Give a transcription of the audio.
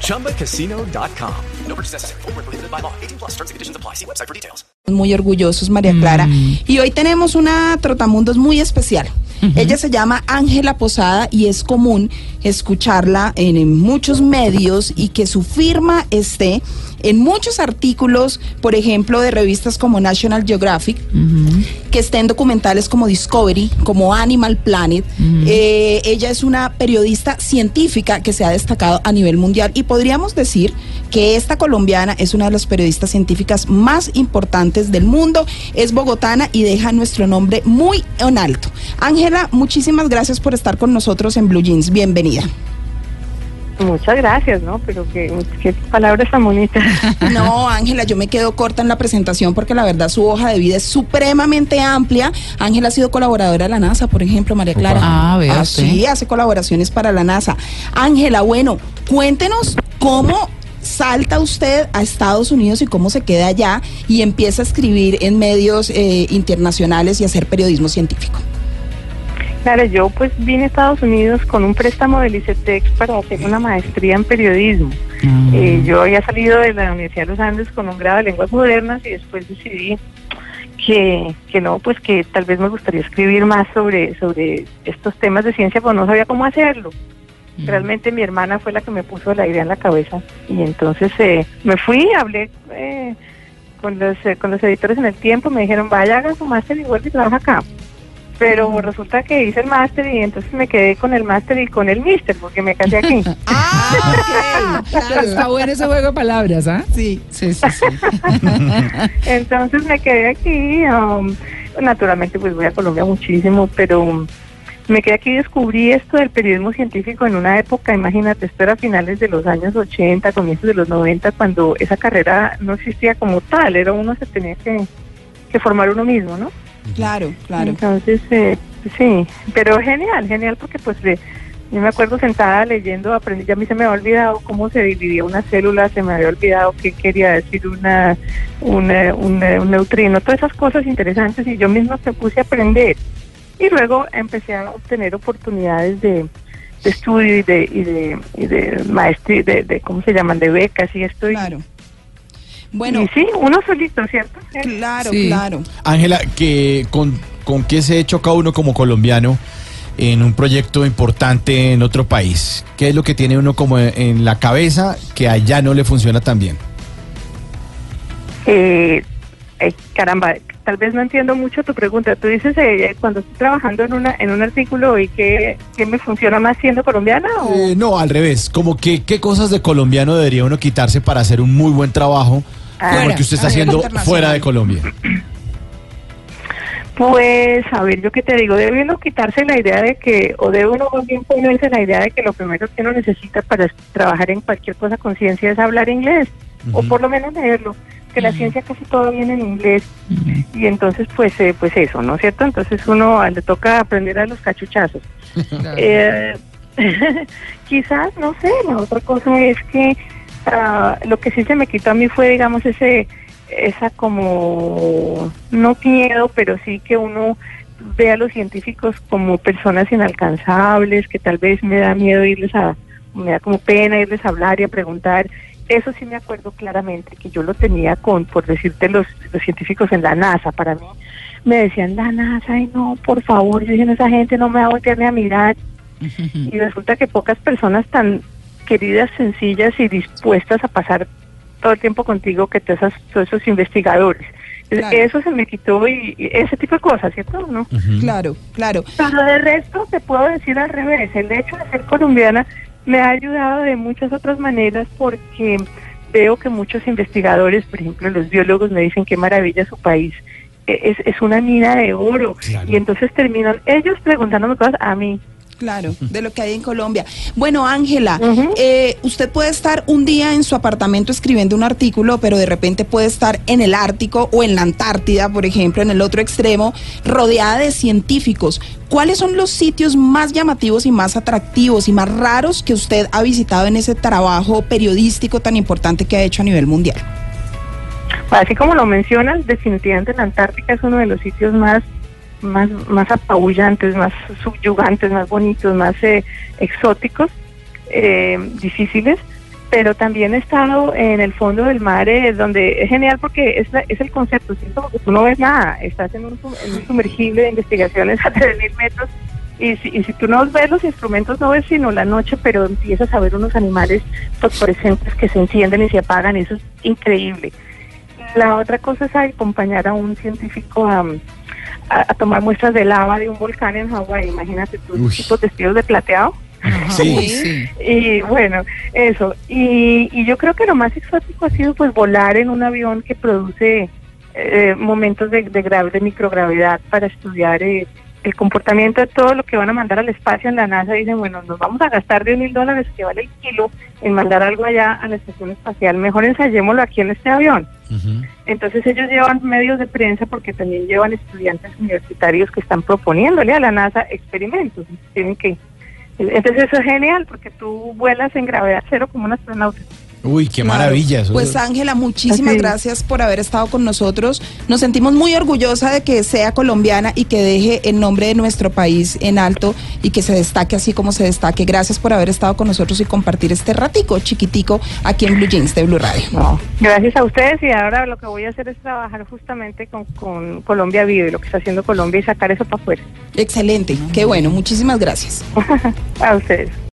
ChumbaCasino.com. No purchase necessary. Full prohibited by law. 18 plus terms and conditions apply. See website for details. muy orgullosos, María Clara. Y hoy tenemos una trotamundos muy especial. Ella se llama Ángela Posada y es común escucharla en, en muchos medios y que su firma esté en muchos artículos, por ejemplo, de revistas como National Geographic, que esté en documentales como Discovery, como Animal Planet. Eh, ella es una periodista científica que se ha destacado a nivel mundial y podríamos decir que esta colombiana es una de las periodistas científicas más importantes del mundo, es bogotana y deja nuestro nombre muy en alto. Ángela, muchísimas gracias por estar con nosotros en Blue Jeans. Bienvenida. Muchas gracias, ¿no? Pero qué, qué palabras tan bonitas. No, Ángela, yo me quedo corta en la presentación porque la verdad su hoja de vida es supremamente amplia. Ángela ha sido colaboradora de la NASA, por ejemplo, María Clara. Ah, vea Ah, sí, hace colaboraciones para la NASA. Ángela, bueno, cuéntenos cómo salta usted a Estados Unidos y cómo se queda allá y empieza a escribir en medios eh, internacionales y hacer periodismo científico. Claro, yo pues vine a Estados Unidos con un préstamo del ICETEX para hacer una maestría en periodismo. Eh, yo había salido de la Universidad de los Andes con un grado de lenguas modernas y después decidí que, que no, pues que tal vez me gustaría escribir más sobre, sobre estos temas de ciencia, pero no sabía cómo hacerlo. Realmente mi hermana fue la que me puso la idea en la cabeza y entonces eh, me fui, hablé eh, con, los, eh, con los editores en el tiempo, me dijeron vaya, haga su máster y vuelve y trabaja acá. Pero resulta que hice el máster y entonces me quedé con el máster y con el mister porque me casé aquí. Ah, ok, claro. Está bueno ese juego de palabras, ¿ah? Sí. Sí, sí, sí. Entonces me quedé aquí. um, naturalmente, pues voy a Colombia muchísimo, pero um, me quedé aquí y descubrí esto del periodismo científico en una época, imagínate, esto era a finales de los años 80, comienzos de los 90, cuando esa carrera no existía como tal, era uno se tenía que, que formar uno mismo, ¿no? Claro, claro. Entonces, eh, sí, pero genial, genial, porque pues yo me acuerdo sentada leyendo, aprendí, ya a mí se me había olvidado cómo se dividía una célula, se me había olvidado qué quería decir una, una- una- un neutrino, todas esas cosas interesantes y yo misma me puse a aprender. Y luego empecé a obtener oportunidades de, de estudio y de, y de, y de maestría, de, de, ¿cómo se llaman?, de becas y esto. Claro. Bueno, y sí, uno solito, ¿cierto? claro, Sí. claro. Ángela, que con, ¿con qué se choca uno como colombiano en un proyecto importante en otro país? ¿Qué es lo que tiene uno como en la cabeza que allá no le funciona tan bien? Eh, eh, caramba, tal vez no entiendo mucho tu pregunta. Tú dices, eh, cuando estoy trabajando en, una, en un artículo y que, que me funciona más siendo colombiana o... Eh, no, al revés, como que qué cosas de colombiano debería uno quitarse para hacer un muy buen trabajo Ah, como el que usted está haciendo fuera de Colombia. Pues, a ver, yo qué te digo, debe uno quitarse la idea de que, o debe uno más bien ponerse la idea de que lo primero que uno necesita para trabajar en cualquier cosa con ciencia es hablar inglés, o por lo menos leerlo, que la ciencia casi todo viene en inglés, y entonces, pues, eh, pues eso, ¿no es cierto? Entonces uno ah, le toca aprender a los cachuchazos. Eh, quizás, no sé, la otra cosa es que ah, lo que sí se me quitó a mí fue, digamos, ese, esa como, no miedo, pero sí que uno ve a los científicos como personas inalcanzables, que tal vez me da miedo irles a, me da como pena irles a hablar y a preguntar. Eso sí me acuerdo claramente que yo lo tenía con, por decirte, los, los científicos en la NASA. Para mí me decían, la NASA, ay no, por favor, yo dije, "No, esa gente no me va a voltear ni a mirar. Y resulta que pocas personas tan queridas, sencillas y dispuestas a pasar todo el tiempo contigo que te esas, todos esos investigadores. Claro. Eso se me quitó y, y ese tipo de cosas, ¿cierto? ¿No? Claro, claro. Pero de resto te puedo decir al revés, el hecho de ser colombiana me ha ayudado de muchas otras maneras porque veo que muchos investigadores, por ejemplo los biólogos, me dicen qué maravilla su país. E- Es, es una mina de oro Claro. y entonces terminan ellos preguntándome cosas a mí Claro, de lo que hay en Colombia. Bueno, Ángela, eh, usted puede estar un día en su apartamento escribiendo un artículo, pero de repente puede estar en el Ártico o en la Antártida, por ejemplo, en el otro extremo, rodeada de científicos. ¿Cuáles son los sitios más llamativos y más atractivos y más raros que usted ha visitado en ese trabajo periodístico tan importante que ha hecho a nivel mundial? Así como lo mencionas, definitivamente la Antártica es uno de los sitios más más más apabullantes, más subyugantes, más bonitos, más eh, exóticos, eh, difíciles. Pero también he estado en el fondo del mar, eh, donde es genial porque es, la- es el concepto, ¿cierto? Porque tú no ves nada, estás en un, sumergible de investigaciones a 3.000 metros y si, y tú no ves los instrumentos, no ves sino la noche, pero empiezas a ver unos animales fosforescentes que se encienden y se apagan, eso es increíble. La otra cosa es acompañar a un científico a, a- a tomar muestras de lava de un volcán en Hawái. Imagínate tú, tipos vestidos de plateado. Sí. Sí. Y bueno, eso. Y, y yo creo que lo más exótico ha sido pues volar en un avión que produce eh, momentos de, de, gra- de microgravedad para estudiar eh, el comportamiento de todo lo que van a mandar al espacio en la NASA. Dicen, bueno, nos vamos a gastar 10 mil dólares que vale el kilo en mandar algo allá a la estación espacial. Mejor ensayémoslo aquí en este avión. Entonces ellos llevan medios de prensa porque también llevan estudiantes universitarios que están proponiéndole a la NASA experimentos. Tienen que entonces eso es genial porque tú vuelas en gravedad cero como un astronauta. Uy, qué Claro. maravilla. eso. Pues Ángela, muchísimas Así. gracias por haber estado con nosotros. Nos sentimos muy orgullosa de que sea colombiana y que deje el nombre de nuestro país en alto y que se destaque así como se destaque. Gracias por haber estado con nosotros y compartir este ratico chiquitico aquí en Blue Jeans de Blue Radio. No. Gracias a ustedes y ahora lo que voy a hacer es trabajar justamente con, con Colombia Vive, lo que está haciendo Colombia y sacar eso para afuera. Excelente, qué bueno, muchísimas gracias. a ustedes.